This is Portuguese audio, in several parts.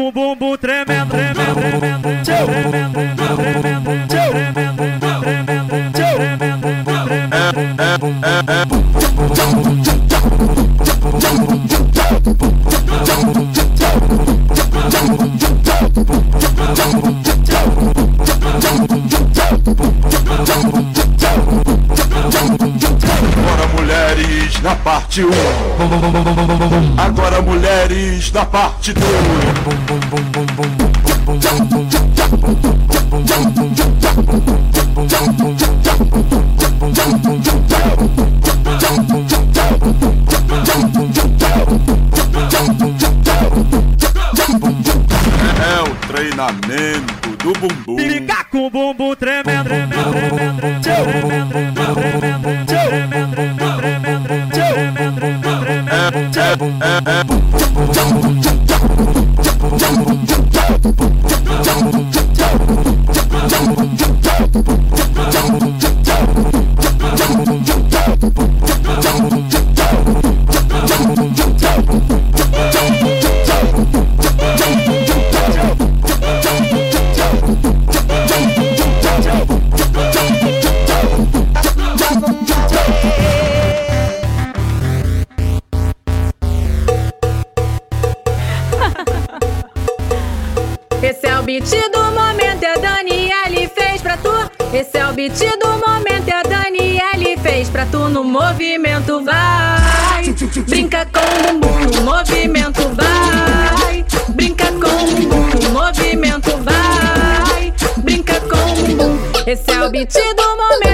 com o bumbum tremendo, tremendo, tremendo, tremendo, tremendo, tremendo, tremendo, tremendo, tremendo, tremendo, mulheres na parte 1. Da parte 2. 彼此多么美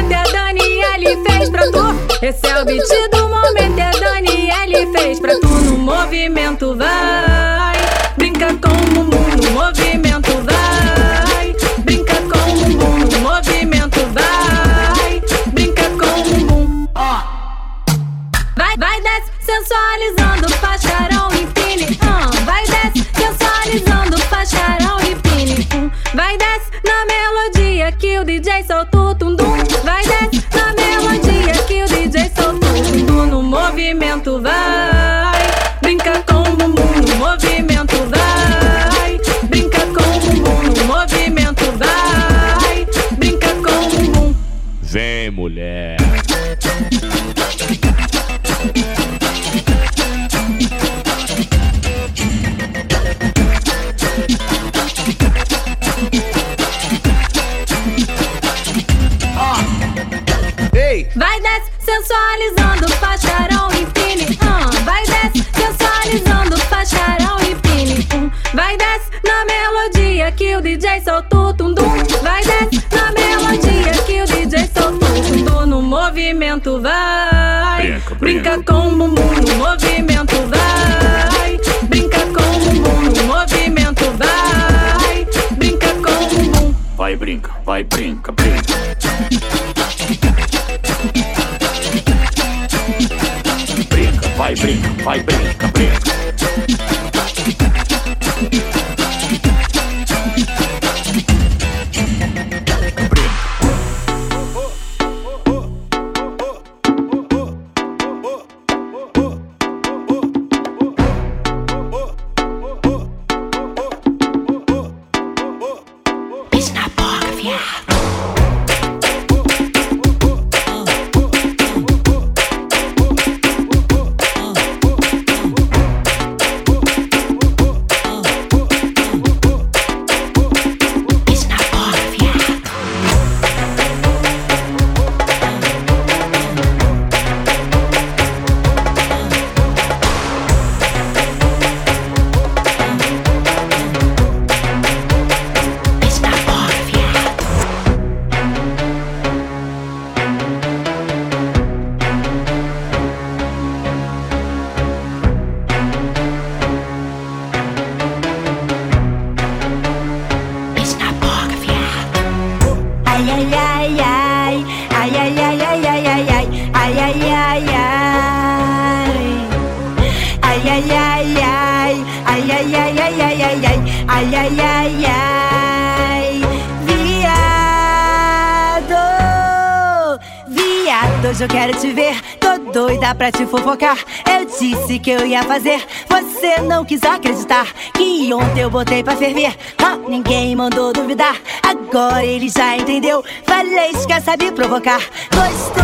fazer, você não quis acreditar. Que ontem eu botei pra ferver, ah, ninguém mandou duvidar. Agora ele já entendeu, falei que quer saber provocar. Gostoso,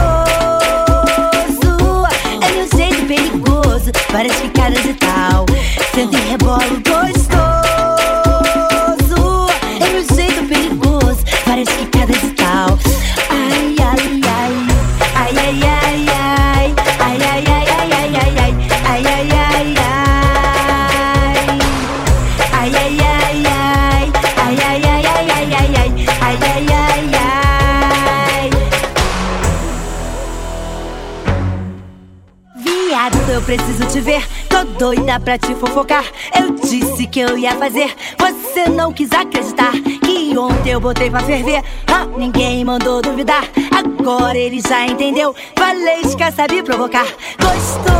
é meu jeito perigoso, várias picadas e tal. Senta e rebolo gostoso. É meu jeito perigoso, várias picadas e tal. Ai, preciso te ver. Tô doida pra te fofocar. Eu disse que eu ia fazer. Você não quis acreditar. Que ontem eu botei pra ferver. Ah, ninguém mandou duvidar. Agora ele já entendeu. Quer saber provocar. Gostoso.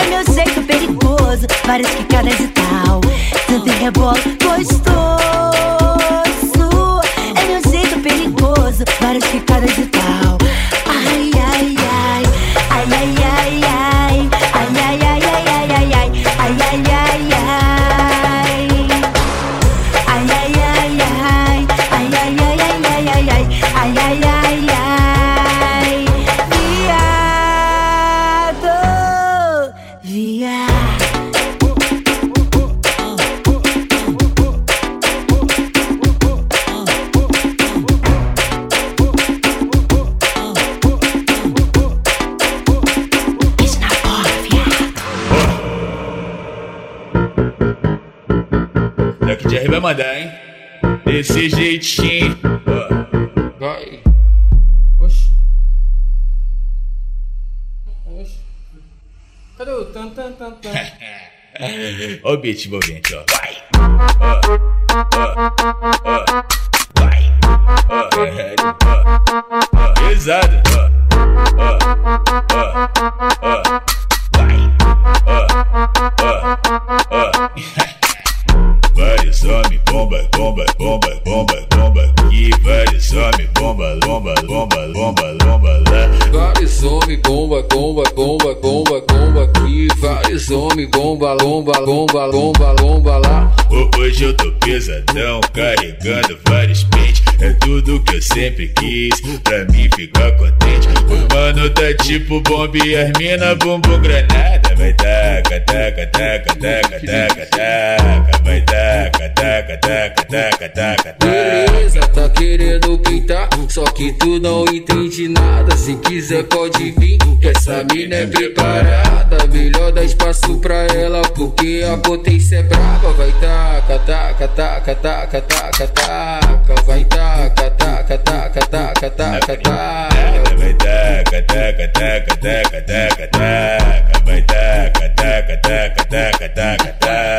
É meu jeito perigoso. Várias picadas e tal. Tanto rebolo. Gostoso. É meu jeito perigoso. Várias picadas e tal. Jeitinho. Vai. Oxi. Oxi. Cadê o tan tan tan tan? Ó o beat envolvente, ó. Vai. Ó, ó, ó. Vai. Ó, ó, ó. Pesado, bomba, lomba, lomba, lomba, lomba lá. Ho- Hoje eu tô pesadão, carregando vários pentes. É tudo que eu sempre quis, pra mim ficar contente. O mano tá tipo bomba e as mina bumbum granada. Vai taca, taca, taca, taca, taca, taca. Vai taca, taca, taca. Beleza, tá querendo pintar, só que tu não entende nada. Se quiser pode vir, que essa mina é preparada. Melhor dar espaço pra ela, porque a potência é braba. Vai taca, taca, taca, taca, taca, taca. Vai taca, taca, taca, taca, taca, taca. Vai taca, taca, taca, taca, taca, taca. Vai taca, taca, taca, taca, taca, taca.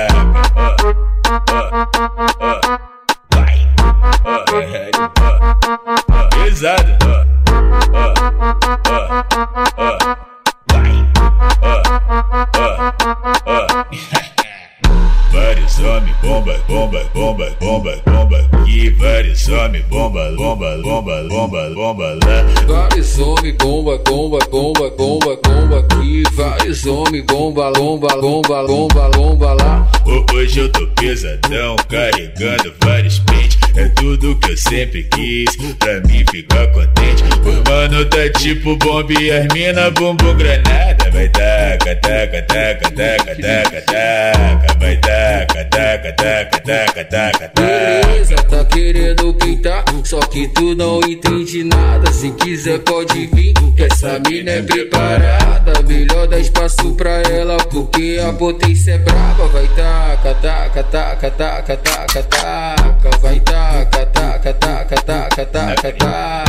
Bomba, bomba, bomba, bomba, bomba aqui. Vários homens, bomba, lomba, lomba, lomba, lomba lá. Ho- Hoje eu tô pesadão, carregando vários pentes. É tudo que eu sempre quis, pra mim ficar contente. O mano tá tipo bomba e as mina bumbum granada. Vai taca, taca, taca, taca, taca, taca. Vai taca, taca, taca, taca, taca, taca. Beleza, tá querendo pintar, só que tu não entende nada. Se quiser pode vir, que essa mina é preparada. Melhor dar espaço pra ela, porque a potência é braba. Vai taca, taca, taca, taca, taca, taca. Vai taca, taca, taca, taca, taca, taca.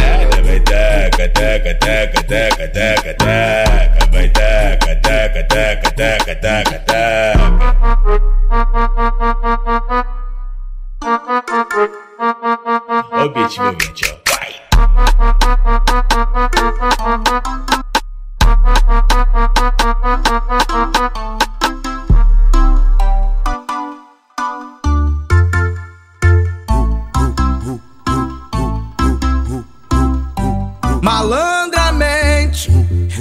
Vai taca, taca, taca, taca, taca, taca. Vai taca, taca, taca, taca, taca, taca. O beat envolvente, ó. Vai. Malandramente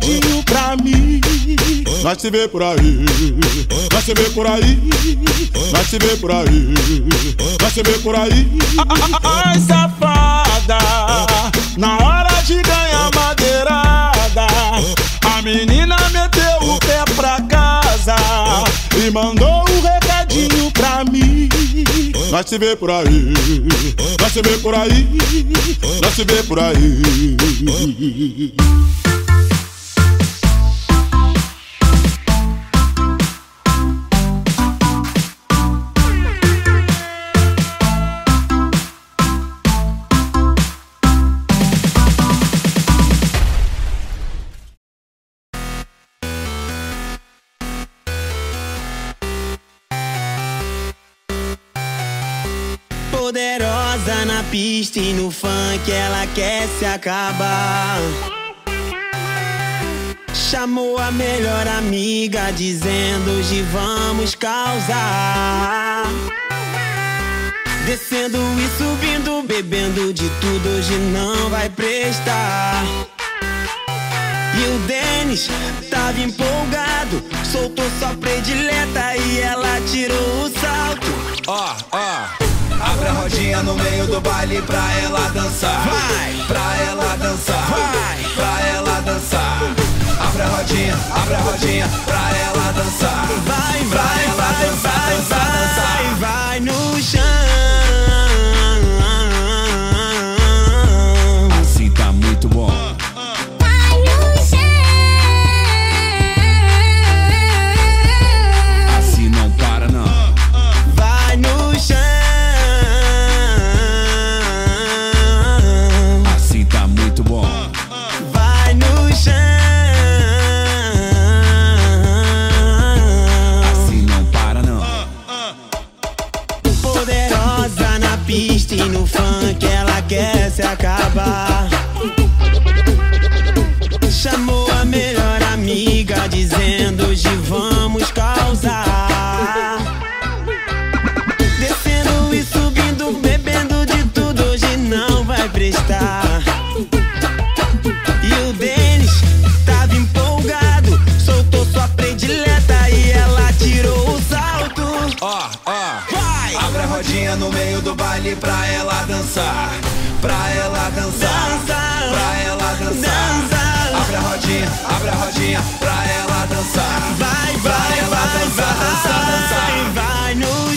recadinho pra mim. Nós se vê por aí, nós se vê por aí, nós se vê por aí, nós se vê por aí. Ai, safada, na hora de ganhar madeirada, a menina meteu o pé pra casa e mandou um recadinho pra mim. Nós se vê por aí, nós se vê por aí, nós se vê por aí. Poderosa na pista e no funk ela quer se acabar. Chamou a melhor amiga dizendo hoje vamos causar. Descendo e subindo, bebendo de tudo, hoje não vai prestar. E o Denis tava empolgado, soltou sua predileta e ela tirou o salto. Ó, ó. Abre a rodinha no meio do baile pra ela dançar. Vai. Pra ela dançar. Vai. Pra ela dançar. Abre a rodinha, abre a rodinha pra ela dançar. Vai, Pra vai, ela vai, dançar, vai, dançar, vai, dançar. vai no chão. Quer se acabar. Chamou a melhor amiga dizendo hoje vamos causar. Descendo e subindo, bebendo de tudo, hoje não vai prestar. No meio do baile pra ela dançar. Pra ela dançar. Dança. Pra ela dançar. Dança. Abre a rodinha, abre a rodinha pra ela dançar. Vai, Pra vai, ela vai, dançar, vai, dançar, dançar. vai no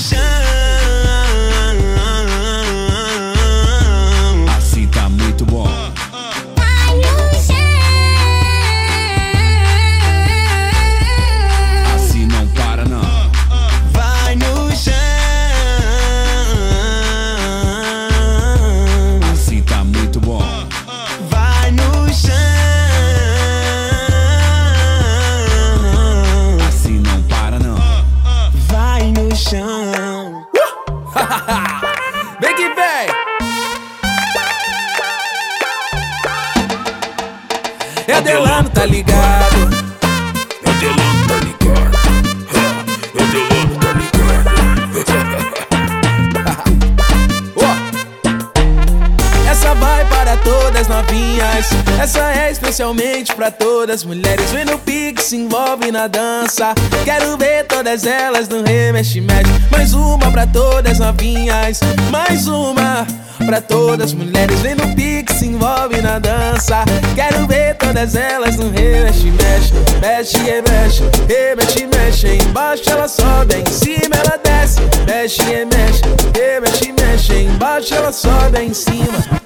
Essa é especialmente pra todas mulheres. Vem no pique, se envolve na dança. Quero ver todas elas no remexe mexe. Mais uma pra todas novinhas. Mais uma pra todas mulheres. Vem no pique, se envolve na dança. Quero ver todas elas no remexe mexe. Mexe e mexe, remexe mexe. Embaixo ela sobe, em cima ela desce. Mexe e mexe, remexe mexe. Embaixo ela sobe, em cima.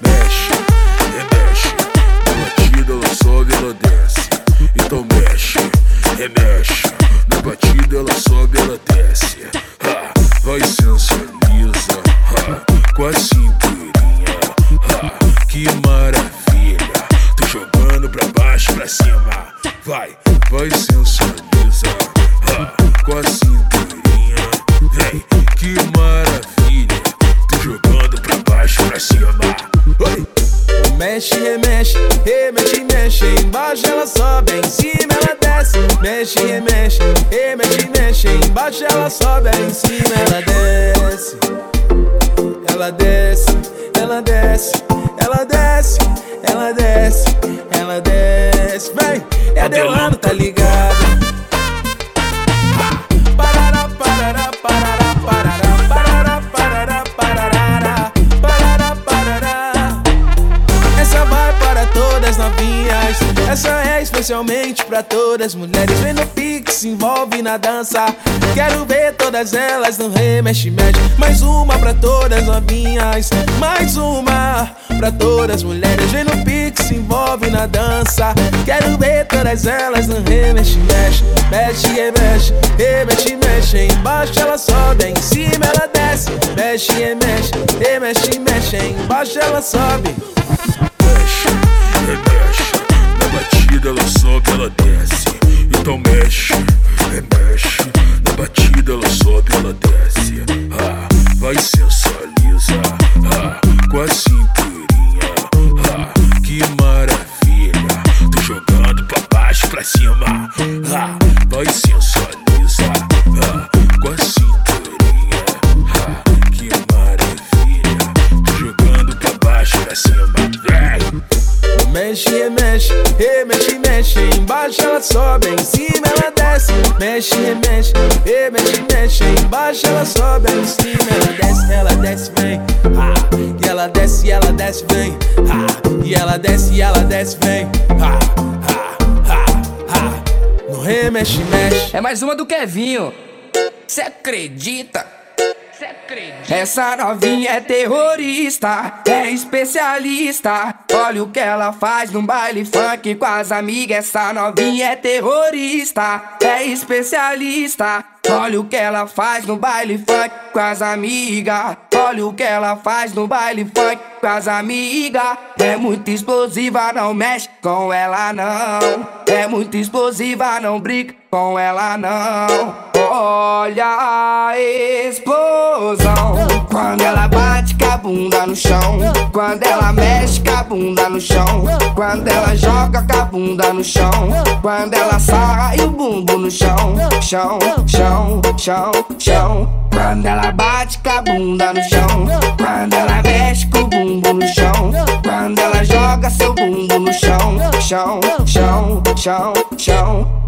sobe, ela desce. Então mexe, remexe. Na batida ela só agradece. Ha, vai sensualiza. Ha, quase simples. sobe em cima, ela desce. Ela desce, ela desce, ela desce, ela desce, ela desce. Vem, é Adelano, tá ligado? Parará, parará, parará, parará. Parará, parará, parará, parará, parará. Essa vai para todas novinhas. Essa é especialmente para todas mulheres. Vem no pique, se envolve na dança. Todas elas no remexe mexe. Mais uma pra todas novinhas. Mais uma pra todas mulheres. Vem no pique, se envolve na dança. Quero ver todas elas no remexe mexe. Mexe e mexe, remexe mexe. Embaixo ela sobe, em cima ela desce. Mexe e mexe, remexe mexe. Embaixo ela sobe. mexe, remexe. Na batida ela sobe, ela desce. Então mexe, remexe. Na batida ela ela desce. Ah, vai sensualiza. Ah, com a cinturinha. Ah, que maravilha. Tô jogando pra baixo, pra cima. Ah, vai sensualiza. Ah, com a cinturinha. Ah, que maravilha. Tô jogando pra baixo, pra cima. Vem. Mexe, remexe, remexe, mexe. Embaixo ela sobe, em cima Ela sobe, em cima ela desce, ela desce, vem. Ah, e ela desce, ela desce, vem. Ah, e ela desce, ela desce, vem. Ah, ah, ah. No remexe, mexe. É mais uma do Kevinho. Cê acredita? Cê acredita? Essa novinha é terrorista, é especialista. Olha o que ela faz no baile funk com as amigas. Essa novinha é terrorista, é especialista. Olha o que ela faz no baile funk com as amigas. Olha o que ela faz no baile funk com as amigas. É muito explosiva, não mexe com ela não. É muito explosiva, não brinca com ela não. Olha a explosão quando ela bate com a bunda no chão. Quando ela mexe com a bunda no chão. Quando ela joga com a bunda no chão. Quando ela sai o bumbum no chão. Chão, chão, chão, chão. Quando ela bate com a bunda no chão. Quando ela mexe com o bumbum no chão. Quando ela joga seu bumbum no chão. Chão, chão, chão, chão.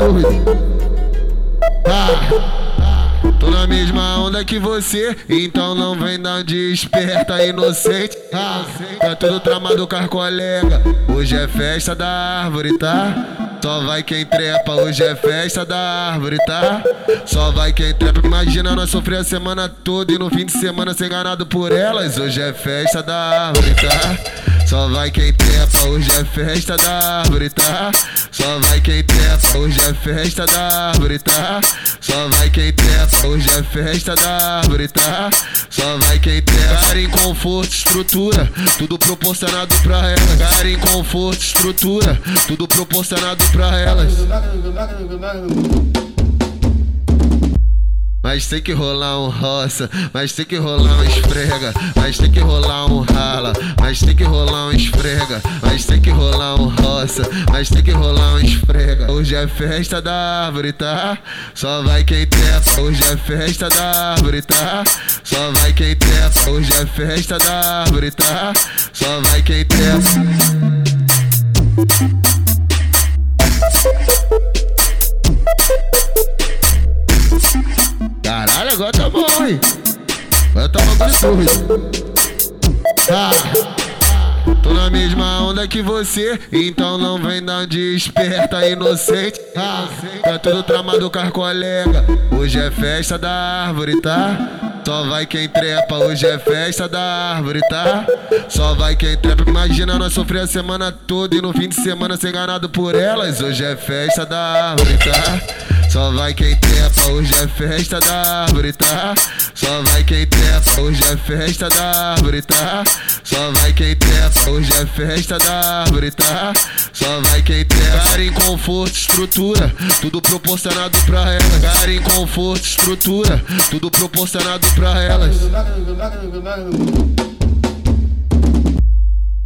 Doido. Ah, tô na mesma onda que você, então não vem dar de esperta inocente. Ah, tá tudo tramado com as colega. Hoje é festa da árvore, tá? Só vai quem trepa, hoje é festa da árvore, tá? Só vai quem trepa. Imagina nós sofrer a semana toda e no fim de semana ser enganado por elas. Hoje é festa da árvore, tá? Só vai quem trepa, hoje é festa da árvore, tá? Só vai quem trepa, hoje é festa da árvore, tá? Só vai quem trepa, hoje é festa da árvore, tá? Só vai quem trepa. Cara em conforto, estrutura, tudo proporcionado pra elas. Cara em conforto, estrutura, tudo proporcionado pra elas. Mas tem que rolar um roça, mas tem que rolar um esfrega, mas tem que rolar um rala, mas tem que rolar um esfrega, mas tem que rolar um roça, mas tem que rolar um esfrega. Hoje é festa da árvore, tá? Só vai quem trepa. Hoje é festa da árvore, tá? Só vai quem trepa. Hoje é festa da árvore, tá? Só vai quem trepa. Agora tá bom? Agora tá bagulho. Ah, tô na mesma onda que você, então não vem dar de esperta inocente. Ah, tá tudo tramado com as colega. Hoje é festa da árvore, tá? Só vai quem trepa, hoje é festa da árvore, tá? Só vai quem trepa. Imagina nós sofrer a semana toda e no fim de semana ser enganado por elas. Hoje é festa da árvore, tá? Só vai quem trepa, hoje é festa da árvore, tá? Só vai quem trepa, hoje é festa da árvore, tá? Só vai quem trepa, hoje é festa da árvore, tá? Só vai quem trepa. Cara em conforto, estrutura, tudo proporcionado pra elas. Cara em conforto, estrutura, tudo proporcionado pra elas.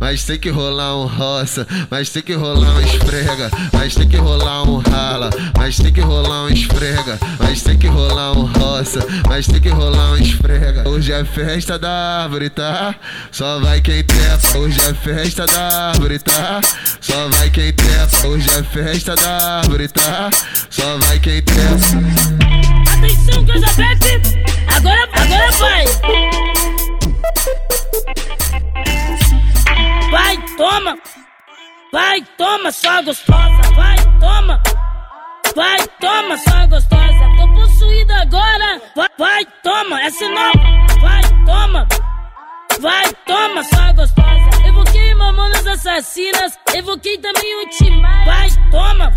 Mas tem que rolar um roça, mas tem que rolar um esfrega, mas tem que rolar um rala, mas tem que rolar um esfrega, mas tem que rolar um roça, mas tem que rolar um esfrega. Hoje é festa da árvore, tá? Só vai quem trepa. Hoje é festa da árvore, tá? Só vai quem trepa. Hoje é festa da árvore, tá? Só vai quem trepa. Atenção, Casabete! Agora, agora vai! Vai, toma! Vai, toma, só gostosa! Vai, toma! Vai, toma, só gostosa! Tô possuída agora! Vai, vai, toma, essa é nova! Vai, toma! Vai, toma, só gostosa! Evoquei mamonas assassinas, evoquei também o Timar! Vai, toma!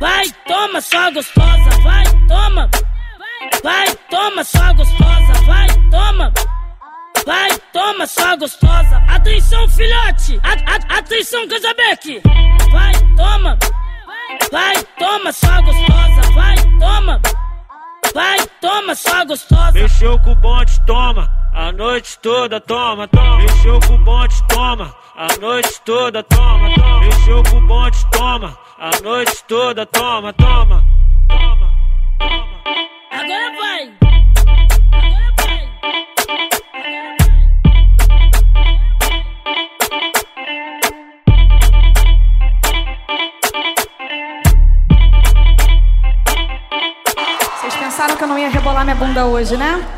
Vai, toma, só gostosa! Vai, toma! Vai, toma, só gostosa! Vai, toma! Vai, toma, só gostosa. Atenção, filhote. A, a, atenção, Casabeck. Vai, toma. Vai, toma, só gostosa. Vai, toma. Vai, toma, só gostosa. Mexeu com o bonde, toma. A noite toda, toma, toma. Mexeu com o bonde, toma. A noite toda, toma, toma. Mexeu com o bonde, toma. A noite toda, toma, toma. Toma, toma. Agora vai. Vocês pensaram que eu não ia rebolar minha bunda hoje, né?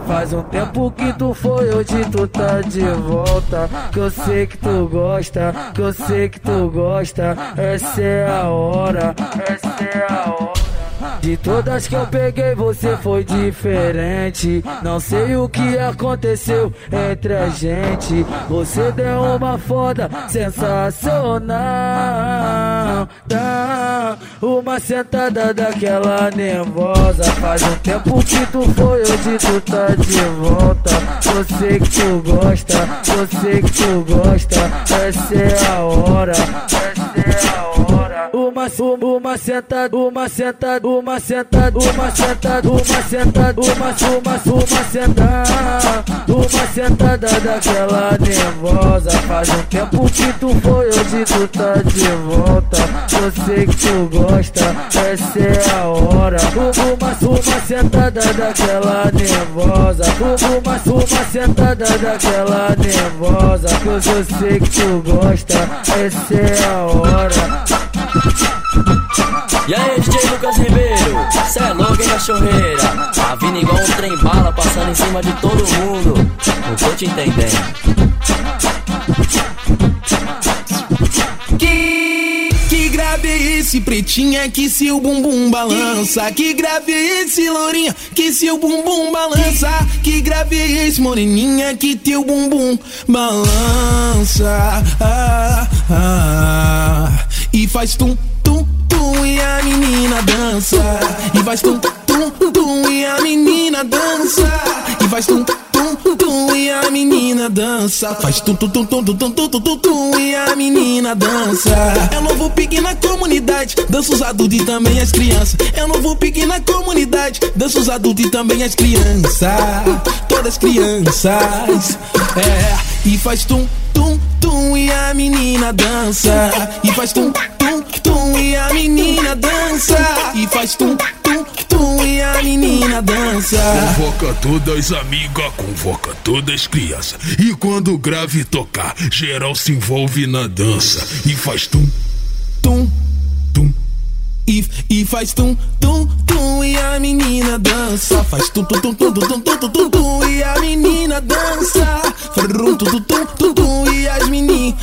Faz um tempo que tu foi, hoje tu tá de volta. Que eu sei que tu gosta, que eu sei que tu gosta. Essa é a hora, essa é a hora. De todas que eu peguei, você foi diferente. Não sei o que aconteceu entre a gente. Você deu uma foda sensacional. Dá uma sentada daquela nervosa. Faz um tempo que tu foi, hoje tu tá de volta. Eu sei que tu gosta, eu sei que tu gosta. Essa é a hora, essa é a hora. Uma, uma sentada, uma sentada, uma sentada, uma sentada, uma sentada, uma, uma, sentada, uma sentada daquela nervosa. Faz um tempo que tu foi, hoje tu tá de volta. Eu sei que tu gosta, essa é a hora. Uma, uma sentada daquela nervosa. Uma, uma sentada daquela nervosa. Eu sei que tu gosta, essa é a hora. E aí, DJ Lucas Ribeiro, cê é louco, hein, cachorreira? Tá vindo igual um trem bala, passando em cima de todo mundo. Não tô te entendendo. Que, que grave é esse pretinha que seu bumbum balança? Que grave é esse lourinha que seu bumbum balança? Que grave é esse moreninha que teu bumbum balança? Ah, ah, e faz tum tum tum e a menina dança. E faz tum tum tum e a menina dança. E faz tum tum tum e a menina dança. Faz tum tum tum tum tum tum tum tum tum e a menina dança. É novo pique na comunidade, dança os adultos e também as crianças. É novo pique na comunidade, dança os adultos e também as crianças. Todas crianças. É, e faz tum tum tum e a menina dança. E faz tum tum tum e a menina dança. E faz tum tum e a menina dança. Convoca todas amigas, convoca todas crianças. E quando grave tocar, geral se envolve na dança. E faz tum, tum, tum. E, e faz tum, tum, tum e a menina dança. Faz tum, tum, tum, tum, tum, tum, tum, tum, tum, e a menina dança. Frum, tum, tum, tum, tum, tum e as meninas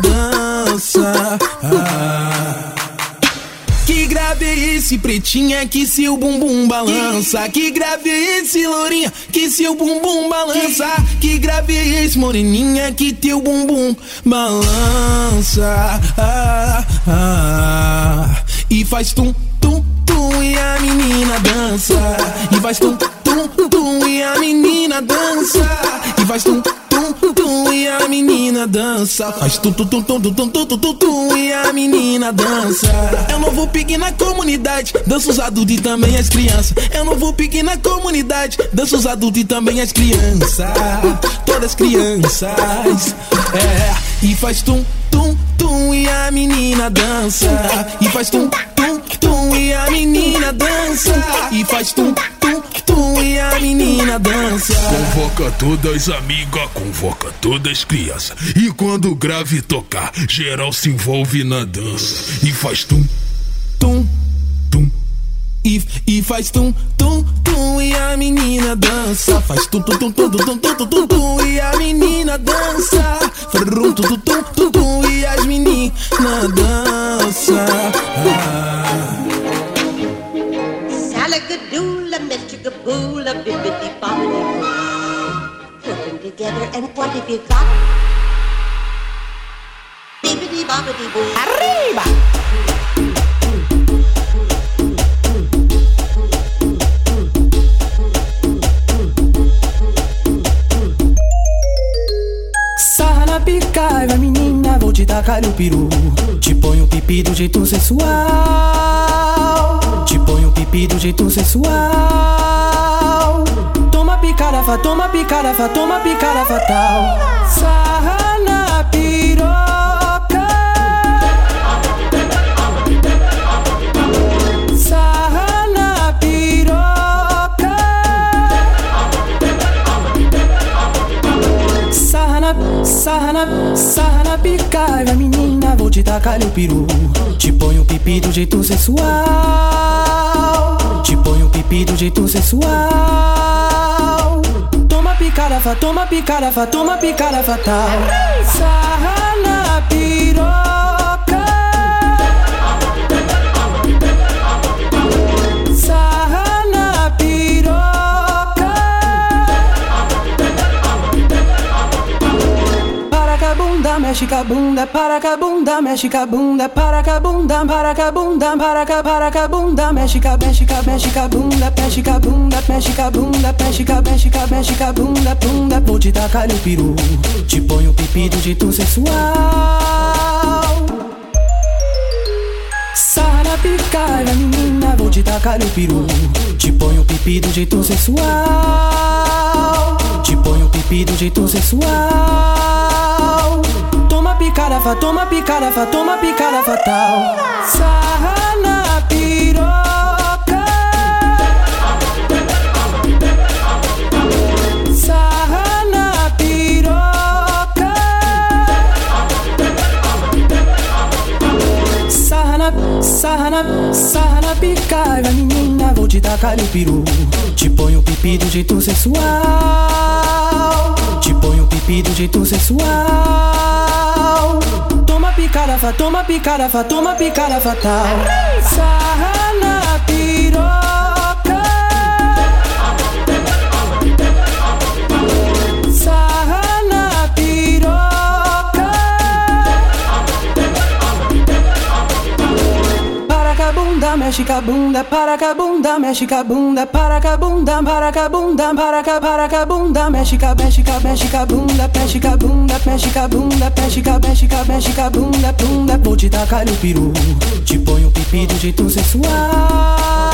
dança. Ah. Grave é esse pretinha que seu bumbum balança? Que grave é esse lourinha que seu bumbum balança? Que grave é esse moreninha que teu bumbum balança? Ah, ah. E faz tum tum tum e a menina dança. E faz tum tum tum e a menina dança. E faz tum e a menina dança. Faz tum tum tum tum tum tum tum tum e a menina dança. É um novo pique na comunidade, dança os adultos e também as crianças. É um novo pique na comunidade, dança os adultos e também as crianças. Todas crianças. É, e faz tum tum tum e a menina dança. E faz tum tum tum e a menina dança. E faz tum tum tum e a menina dança. Convoca todas amigas, convoca todas crianças. E quando o grave tocar, geral se envolve na dança. E faz tum. E, e faz tum, tum, tum e a menina dança. Faz tum, tum, tum, tum, tum, tum, tum, tum, tum, tum e a menina dança. Frum, tum, tum, tum, tum, tum e as meninas dança. Ah. Salagadoola, Metricaboola, bibbidi bobbidi boo. Put them together and what have you got? Bibbidi bobbidi boo. Arriba! Na pica, vai menina, vou te tacar o peru. Te põe o pipi do jeito sensual. Te põe o pipi do jeito sensual. Toma picada, fa, toma picada, fa, toma picada fatal. Sarra te tacar o peru. Te ponho pipi do jeito sensual. Te ponho pipi do jeito sensual. Toma picarafa, toma picarafa, toma picada fatal. Sarra mexe com a bunda, para com a bunda, mexe com a bunda, para com a bunda, para com a bunda, para com para com a bunda, mexe com mexe com mexe com a bunda, mexe com a bunda, mexe com a bunda, mexe com mexe com mexe com a bunda, bunda, vou te tacar o peru, te ponho pipi do jeito sensual. Sarra na picada, menina, vou te tacar o peru, te ponho pipi do jeito sensual. Te ponho pipi do jeito sensual. Toma picarafa, toma picarafa, toma picada fatal. Sarra na piroca. Sarra na piroca. Sarra na, sarra na, sarra na picada, menina, vou te tacar o peru. Te ponho pipi do jeito sensual. Te ponho pipi do jeito sensual. Toma picarafa, toma picarafa, toma picada fatal. Sarra bunda, mexe com a bunda, para com a bunda, mexe com a bunda, para com a bunda, para com a bunda, para com para com a bunda, mexe com a- mexe com a- mexe com a bunda, mexe com a bunda, mexe com a bunda, mexe com a- mexe com a- mexe com a bunda, bunda, vou te tacar o peru, te ponho pipi do jeito sensual.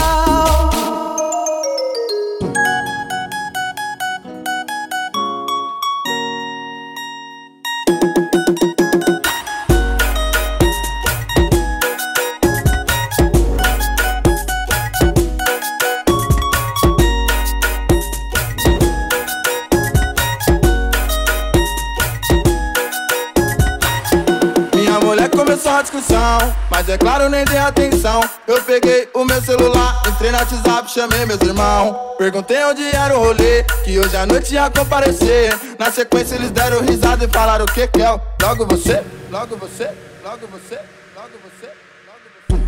Chamei meus irmãos. Perguntei onde era o rolê, que hoje à noite ia comparecer. Na sequência, eles deram risada e falaram o que que é? Logo você, logo você, logo você.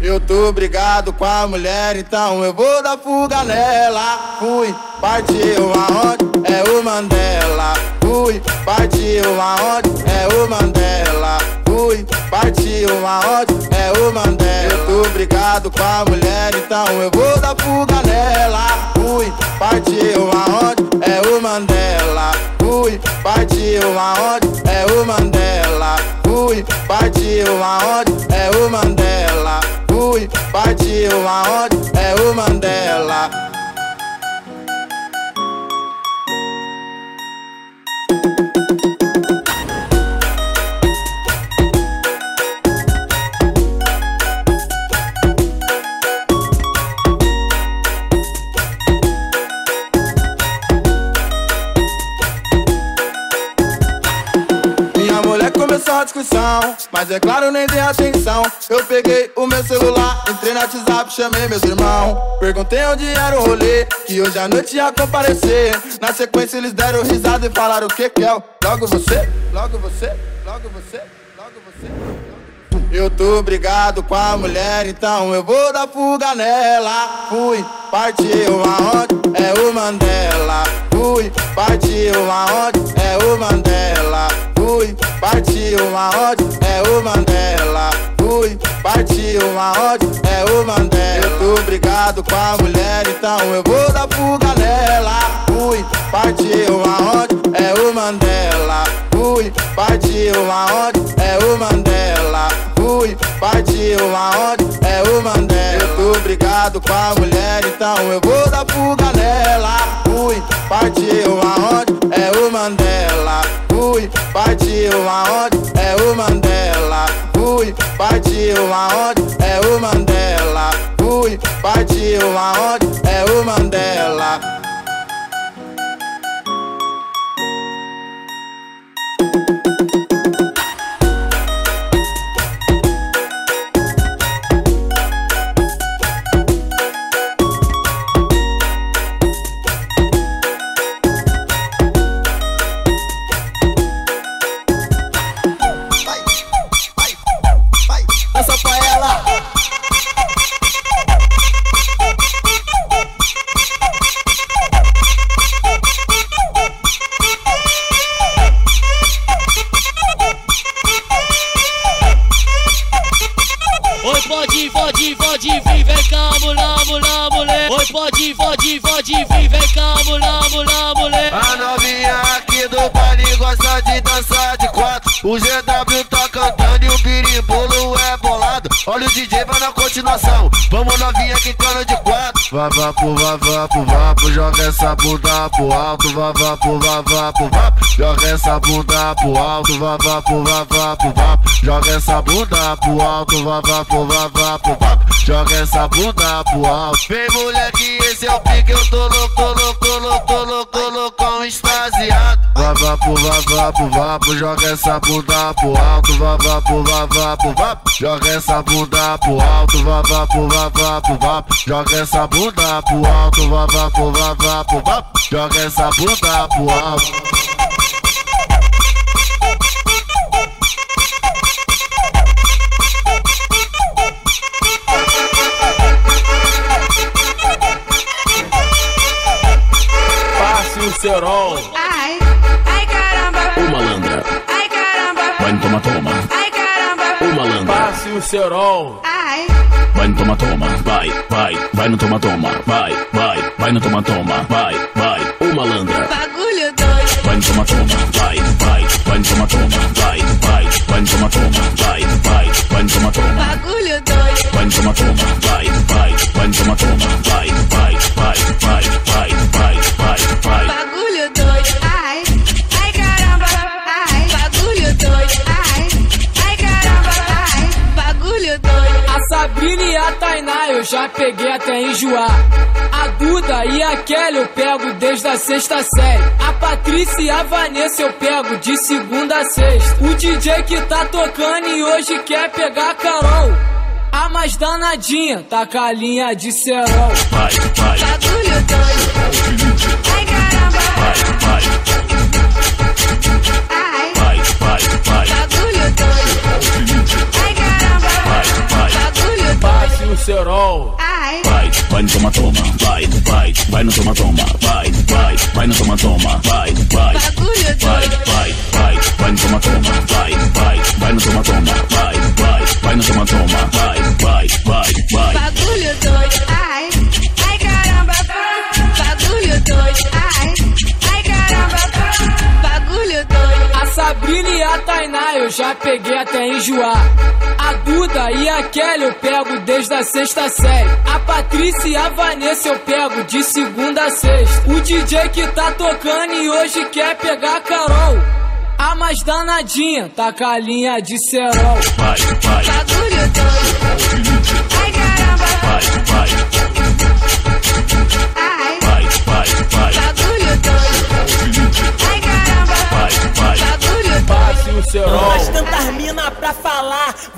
Eu tô brigado com a mulher, então eu vou dar fuga nela. Fui, partiu aonde? É o Mandela. Fui, partiu aonde? É o Mandela. Fui, partiu aonde? É o Mandela. Eu tô brigado com a mulher, então eu vou dar fuga nela. Fui, partiu aonde? É o Mandela. Fui, partiu aonde? É o Mandela. Fui, partiu aonde? É o Mandela. Fui, partiu aonde? É o Mandela. Começou a discussão, mas é claro, nem dei atenção. Eu peguei o meu celular, entrei no WhatsApp, chamei meus irmãos. Perguntei onde era o rolê, que hoje à noite ia comparecer. Na sequência, eles deram risada e falaram o que que é? Logo você, logo você, logo você, logo você. Eu tô brigado com a mulher, então eu vou dar fuga nela. Fui, partiu aonde? É o Mandela. Fui, partiu aonde? É o Mandela. Fui, partiu aonde? É o Mandela. Fui, partiu aonde? É o Mandela. Eu tô brigado com a mulher, então eu vou dar fuga nela. Fui, partiu aonde? É o Mandela. Fui, partiu aonde? É o Mandela. Fui, partiu aonde? É o Mandela. Eu tô brigado com a mulher, então eu vou dar fuga nela. Fui, partiu aonde? É o Mandela. Fui, partiu aonde? É o Mandela. Fui, partiu aonde? É o Mandela. Fui, partiu aonde? É o Mandela. Vá, vá, pro, vá, vá, pro, vá, joga essa bunda pro alto. Vá, vá, pro, vá, vá, pro, vá, joga essa bunda pro alto. Vá, vá, pro, vá, vá, pro, vá, joga essa bunda pro alto. Vem moleque, esse é o pique, eu tô louco, louco, louco, louco, louco, vapo, vapo, vapo, joga essa bunda pro alto, vapo, vapo, vapo, joga essa bunda pro alto, vapo, vapo, vapo, joga essa bunda pro alto, vapo, vapo, vapo, joga essa bunda pro alto. Serol. Toma toma. Ai caramba. Ô malandra, passe o cerol. Ai. Vai no toma toma, vai, vai, vai no toma toma, vai, vai, vai no toma toma, vai, vai. Ô malandra, Bagulho doido. vai no toma toma, vai, vai, vai no toma toma, vai, vai, vai no toma toma, vai, vai, vai no toma toma. Bagulho doido. Vai no toma toma, vai, vai, vai no toma toma, já peguei até enjoar. A Duda e a Kelly eu pego desde a sexta série. A Patrícia e a Vanessa eu pego de segunda a sexta. O DJ que tá tocando e hoje quer pegar a Carol. A mais danadinha, tá com a linha de cerol. Vai, vai, Bagulho doido. Ai caramba. vai, vai, Ai, vai, vai, vai, bagulho doido. Ai caramba. vai, vai. Bagulho doido. Passe o cerol. Ai, Vai, vai no toma toma, vai, vai, vai no toma toma, vai, vai, vai no toma toma, vai, vai, bagulho vai, vai, vai, vai no toma toma, vai, vai, vai no toma toma, vai, vai, vai no toma toma, vai, vai, vai, vai. A Tainá eu já peguei até enjoar. A Duda e a Kelly eu pego desde a sexta série. A Patrícia e a Vanessa eu pego de segunda a sexta. O DJ que tá tocando e hoje quer pegar a Carol. A mais danadinha, tá com a linha de cerol. Vai, vai, Bagulho doido. Ai caramba. vai, vai,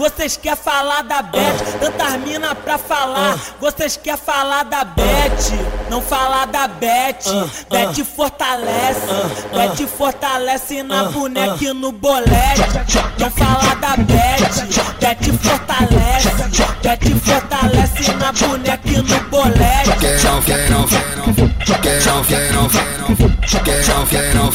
vocês quer falar da Beth. Tantas mina pra falar, vocês quer falar da Beth. Não falar da Beth. Beth fortalece, Beth fortalece na boneca e no bolete. Não falar da Beth, Beth fortalece, Beth fortalece na boneca e no bolete. Quem não, quem não, quem não, quem não, quem não, quem não, quem não, quem não,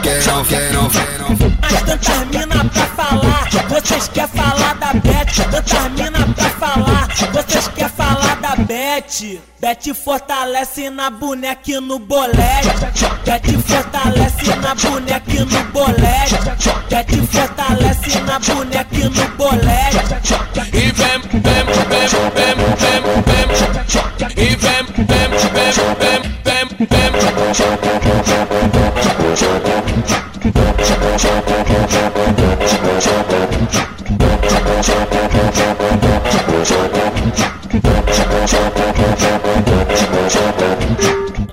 quem não, quem não, quem não. Mas tantas mina pra falar, vocês quer falar da Bet, outras mina pra falar. Vocês querem falar da Bet? Bet fortalece na boneca e no bolete. Bet fortalece na boneca e no bolete. Bet fortalece na boneca e no bolete. E vem, vem, vem, vem, vem, vem. E vem, vem, vem, vem, vem, vem. Thank you. Thank you.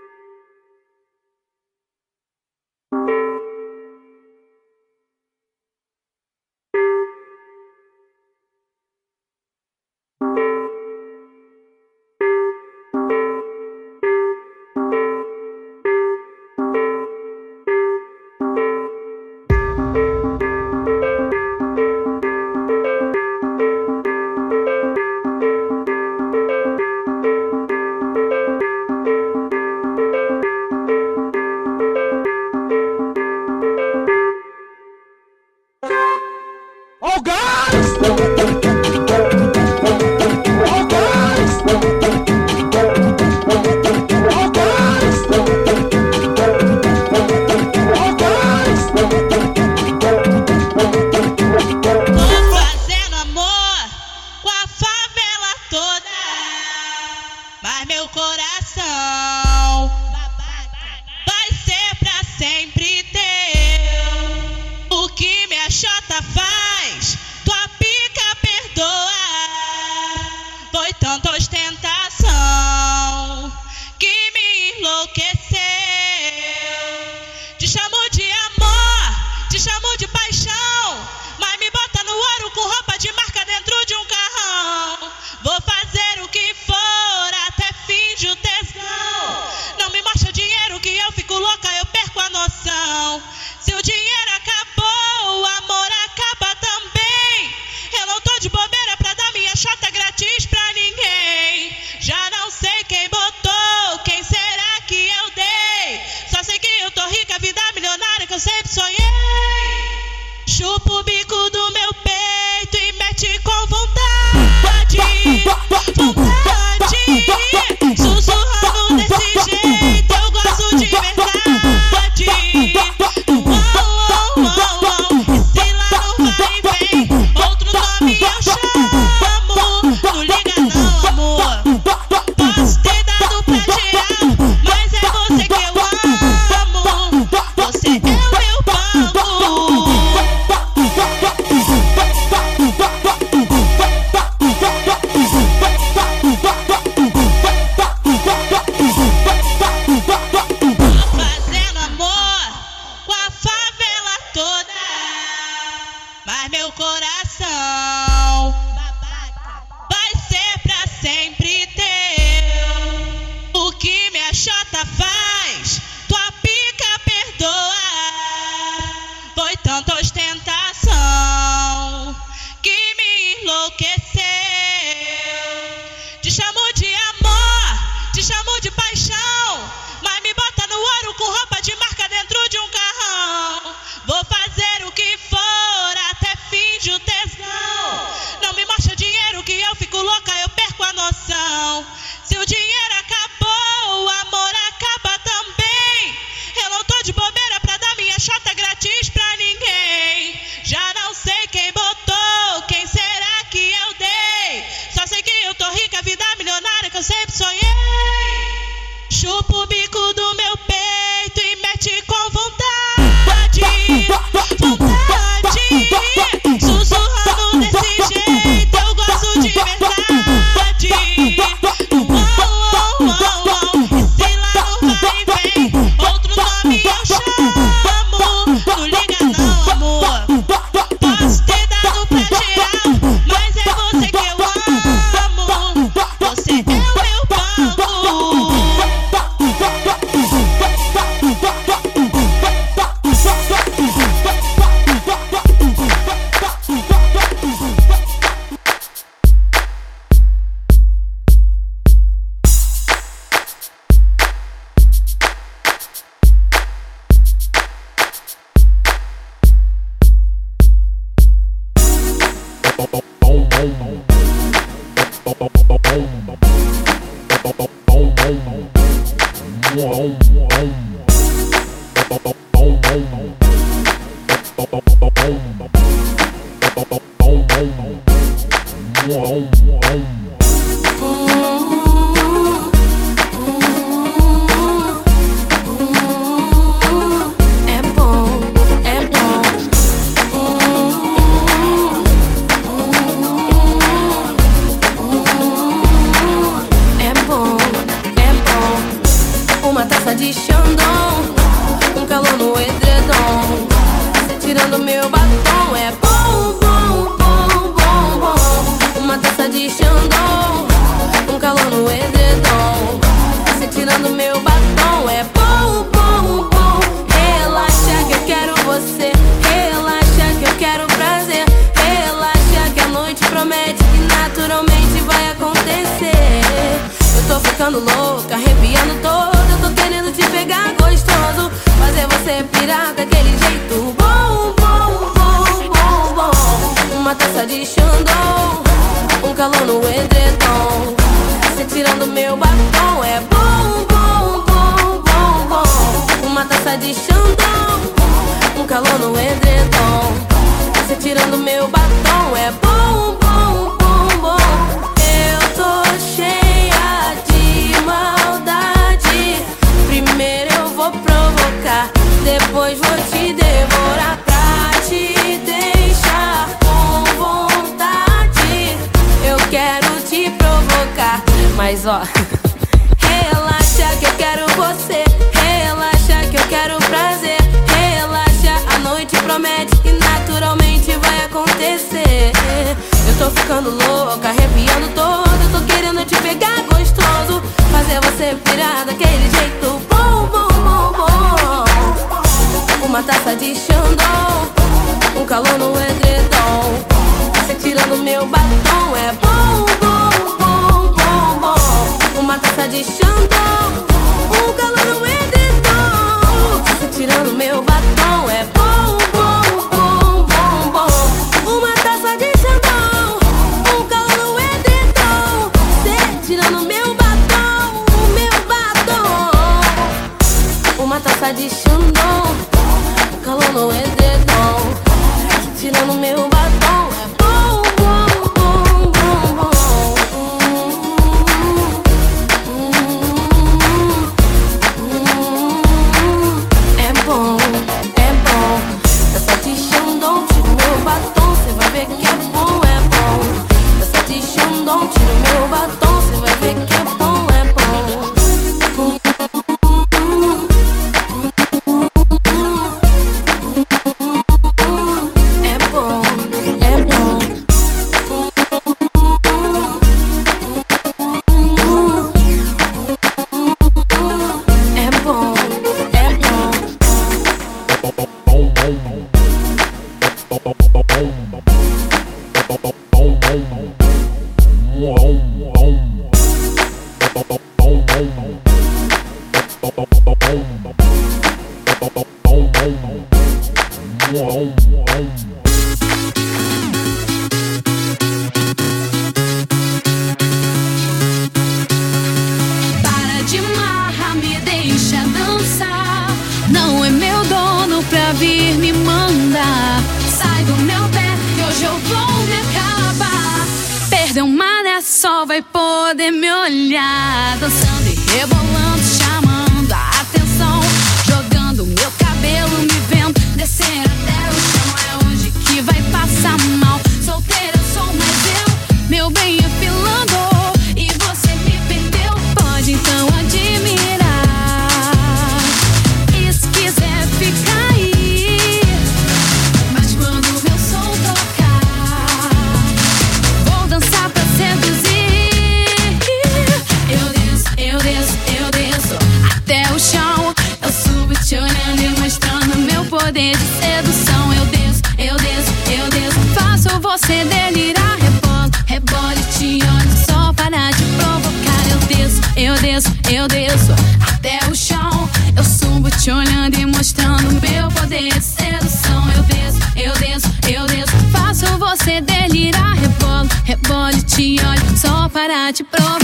Só para te provocar.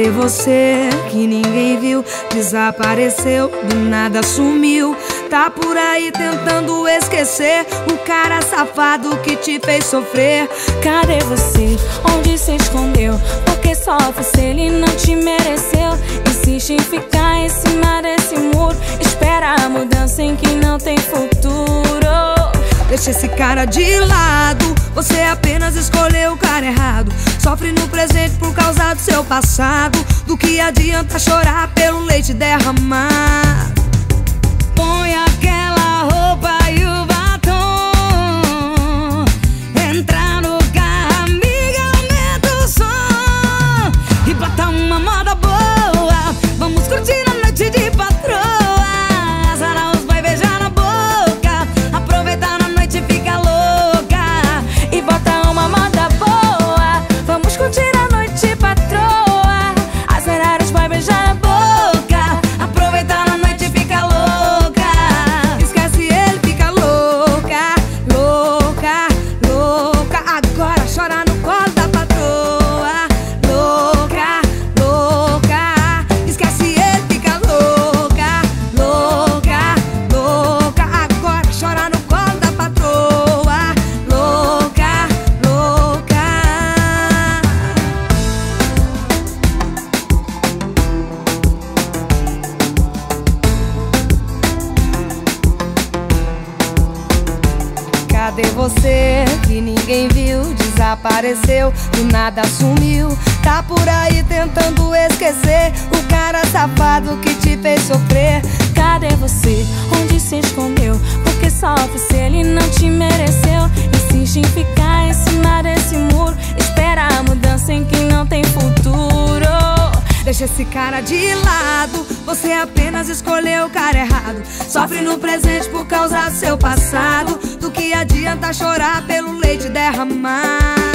Cadê você que ninguém viu? Desapareceu, do nada sumiu. Tá por aí tentando esquecer o cara safado que te fez sofrer. Cadê você? Onde se escondeu? Porque sofre se ele não te mereceu. Insiste em ficar em cima desse muro. Espera a mudança em que não tem futuro. Deixa esse cara de lado. Você apenas escolheu o cara errado. Sofre no presente por causa do seu passado. Do que adianta chorar pelo leite derramar? Põe aquela Cadê você que ninguém viu? Desapareceu, do nada sumiu. Tá por aí tentando esquecer o cara safado que te fez sofrer. Cadê você? Onde se escondeu? Porque sofre se ele não te mereceu. Insiste em ficar em cima desse muro. Espera a mudança em que não tem futuro. Deixa esse cara de lado. Você apenas escolheu o cara errado. Sofre no presente por causa do seu passado. Do que adianta chorar pelo leite derramar?